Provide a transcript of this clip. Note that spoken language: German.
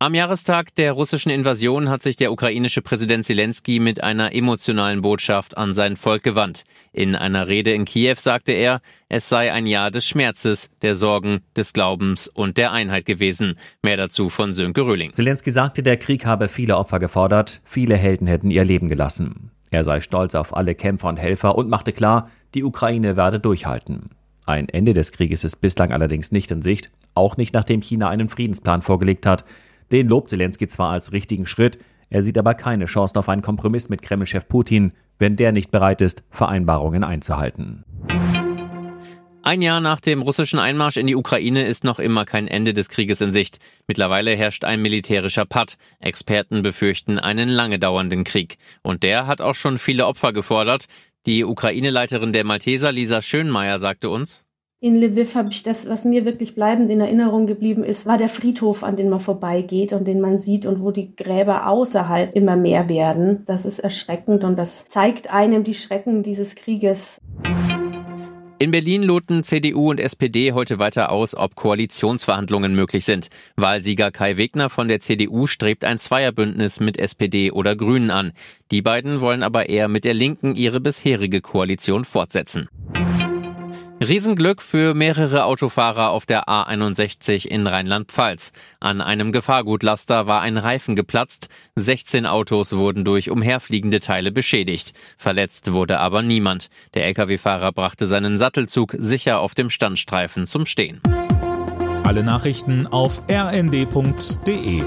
Am Jahrestag der russischen Invasion hat sich der ukrainische Präsident Zelensky mit einer emotionalen Botschaft an sein Volk gewandt. In einer Rede in Kiew sagte er, es sei ein Jahr des Schmerzes, der Sorgen, des Glaubens und der Einheit gewesen. Mehr dazu von Sönke Röhling. Zelensky sagte, der Krieg habe viele Opfer gefordert, viele Helden hätten ihr Leben gelassen. Er sei stolz auf alle Kämpfer und Helfer und machte klar, die Ukraine werde durchhalten. Ein Ende des Krieges ist bislang allerdings nicht in Sicht, auch nicht nachdem China einen Friedensplan vorgelegt hat. Den lobt Zelensky zwar als richtigen Schritt, er sieht aber keine Chancen auf einen Kompromiss mit Kremlchef Putin, wenn der nicht bereit ist, Vereinbarungen einzuhalten. Ein Jahr nach dem russischen Einmarsch in die Ukraine ist noch immer kein Ende des Krieges in Sicht. Mittlerweile herrscht ein militärischer Patt. Experten befürchten einen lange dauernden Krieg. Und der hat auch schon viele Opfer gefordert. Die Ukraine-Leiterin der Malteser, Lisa Schönmeier, sagte uns, in Lviv habe ich das, was mir wirklich bleibend in Erinnerung geblieben ist, war der Friedhof, an den man vorbeigeht und den man sieht und wo die Gräber außerhalb immer mehr werden. Das ist erschreckend und das zeigt einem die Schrecken dieses Krieges. In Berlin loten CDU und SPD heute weiter aus, ob Koalitionsverhandlungen möglich sind. Wahlsieger Kai Wegner von der CDU strebt ein Zweierbündnis mit SPD oder Grünen an. Die beiden wollen aber eher mit der Linken ihre bisherige Koalition fortsetzen. Riesenglück für mehrere Autofahrer auf der A61 in Rheinland-Pfalz. An einem Gefahrgutlaster war ein Reifen geplatzt. 16 Autos wurden durch umherfliegende Teile beschädigt. Verletzt wurde aber niemand. Der Lkw-Fahrer brachte seinen Sattelzug sicher auf dem Standstreifen zum Stehen. Alle Nachrichten auf rnd.de